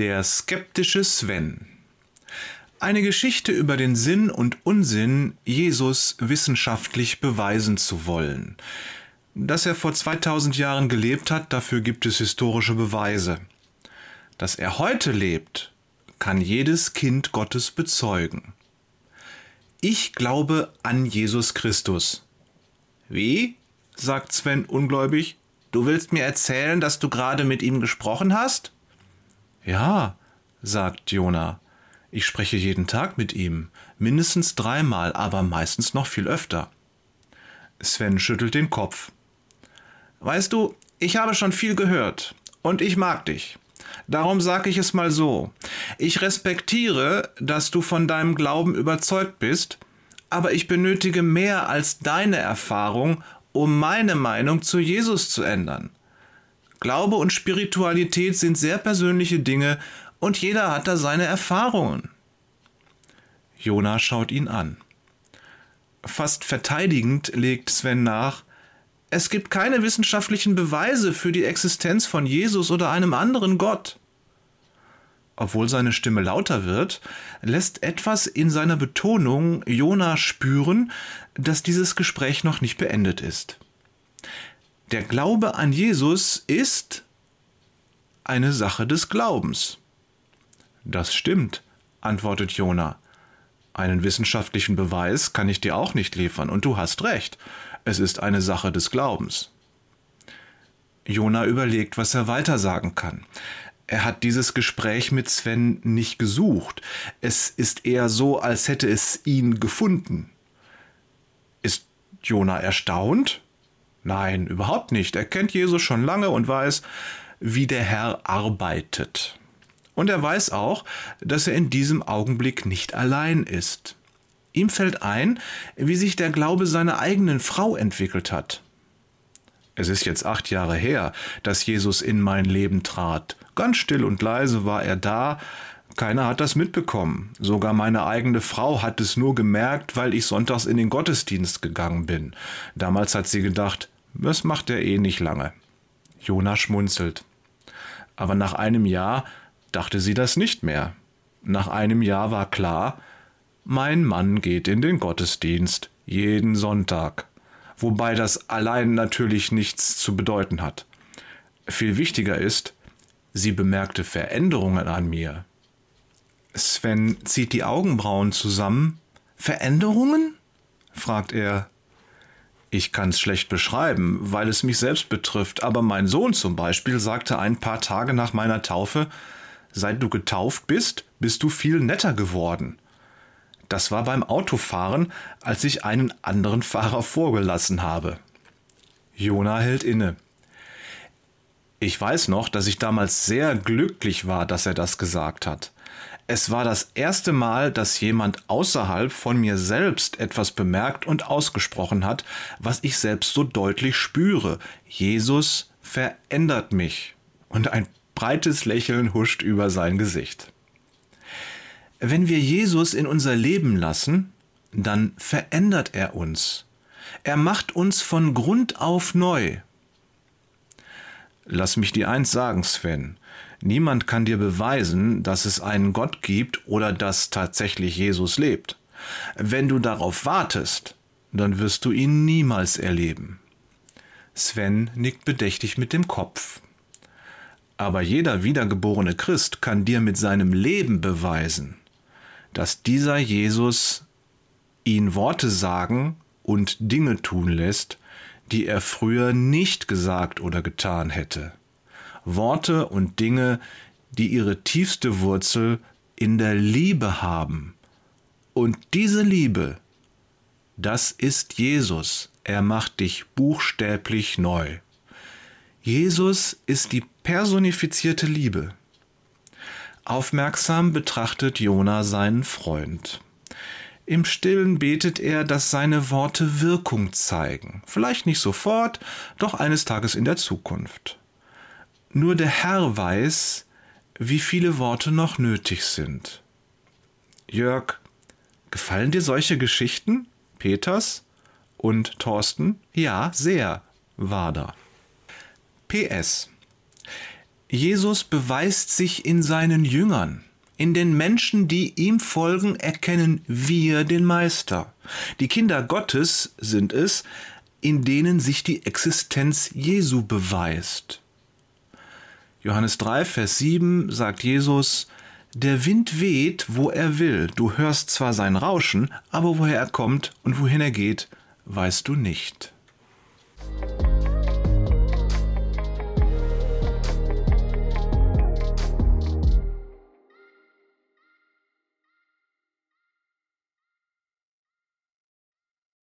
Der skeptische Sven. Eine Geschichte über den Sinn und Unsinn, Jesus wissenschaftlich beweisen zu wollen. Dass er vor 2000 Jahren gelebt hat, dafür gibt es historische Beweise. Dass er heute lebt, kann jedes Kind Gottes bezeugen. Ich glaube an Jesus Christus. Wie? sagt Sven ungläubig. Du willst mir erzählen, dass du gerade mit ihm gesprochen hast? Ja, sagt Jona. Ich spreche jeden Tag mit ihm, mindestens dreimal, aber meistens noch viel öfter. Sven schüttelt den Kopf. Weißt du, ich habe schon viel gehört und ich mag dich. Darum sage ich es mal so. Ich respektiere, dass du von deinem Glauben überzeugt bist, aber ich benötige mehr als deine Erfahrung, um meine Meinung zu Jesus zu ändern. Glaube und Spiritualität sind sehr persönliche Dinge und jeder hat da seine Erfahrungen. Jona schaut ihn an. Fast verteidigend legt Sven nach, es gibt keine wissenschaftlichen Beweise für die Existenz von Jesus oder einem anderen Gott. Obwohl seine Stimme lauter wird, lässt etwas in seiner Betonung Jona spüren, dass dieses Gespräch noch nicht beendet ist. Der Glaube an Jesus ist eine Sache des Glaubens. Das stimmt, antwortet Jona. Einen wissenschaftlichen Beweis kann ich dir auch nicht liefern, und du hast recht. Es ist eine Sache des Glaubens. Jona überlegt, was er weiter sagen kann. Er hat dieses Gespräch mit Sven nicht gesucht. Es ist eher so, als hätte es ihn gefunden. Ist Jona erstaunt? Nein, überhaupt nicht. Er kennt Jesus schon lange und weiß, wie der Herr arbeitet. Und er weiß auch, dass er in diesem Augenblick nicht allein ist. Ihm fällt ein, wie sich der Glaube seiner eigenen Frau entwickelt hat. Es ist jetzt acht Jahre her, dass Jesus in mein Leben trat. Ganz still und leise war er da, keiner hat das mitbekommen. Sogar meine eigene Frau hat es nur gemerkt, weil ich sonntags in den Gottesdienst gegangen bin. Damals hat sie gedacht, das macht er eh nicht lange. Jona schmunzelt. Aber nach einem Jahr dachte sie das nicht mehr. Nach einem Jahr war klar, mein Mann geht in den Gottesdienst jeden Sonntag, wobei das allein natürlich nichts zu bedeuten hat. Viel wichtiger ist, sie bemerkte Veränderungen an mir. Sven zieht die Augenbrauen zusammen. Veränderungen? fragt er. Ich kann's schlecht beschreiben, weil es mich selbst betrifft, aber mein Sohn zum Beispiel sagte ein paar Tage nach meiner Taufe, seit du getauft bist, bist du viel netter geworden. Das war beim Autofahren, als ich einen anderen Fahrer vorgelassen habe. Jona hält inne. Ich weiß noch, dass ich damals sehr glücklich war, dass er das gesagt hat. Es war das erste Mal, dass jemand außerhalb von mir selbst etwas bemerkt und ausgesprochen hat, was ich selbst so deutlich spüre. Jesus verändert mich. Und ein breites Lächeln huscht über sein Gesicht. Wenn wir Jesus in unser Leben lassen, dann verändert er uns. Er macht uns von Grund auf neu. Lass mich dir eins sagen, Sven. Niemand kann dir beweisen, dass es einen Gott gibt oder dass tatsächlich Jesus lebt. Wenn du darauf wartest, dann wirst du ihn niemals erleben. Sven nickt bedächtig mit dem Kopf. Aber jeder wiedergeborene Christ kann dir mit seinem Leben beweisen, dass dieser Jesus ihn Worte sagen und Dinge tun lässt, die er früher nicht gesagt oder getan hätte. Worte und Dinge, die ihre tiefste Wurzel in der Liebe haben. Und diese Liebe, das ist Jesus. Er macht dich buchstäblich neu. Jesus ist die personifizierte Liebe. Aufmerksam betrachtet Jona seinen Freund. Im stillen betet er, dass seine Worte Wirkung zeigen. Vielleicht nicht sofort, doch eines Tages in der Zukunft. Nur der Herr weiß, wie viele Worte noch nötig sind. Jörg, gefallen dir solche Geschichten? Peters und Thorsten? Ja, sehr, Wader. PS Jesus beweist sich in seinen Jüngern. In den Menschen, die ihm folgen, erkennen wir den Meister. Die Kinder Gottes sind es, in denen sich die Existenz Jesu beweist. Johannes 3, Vers 7 sagt Jesus, Der Wind weht, wo er will, du hörst zwar sein Rauschen, aber woher er kommt und wohin er geht, weißt du nicht.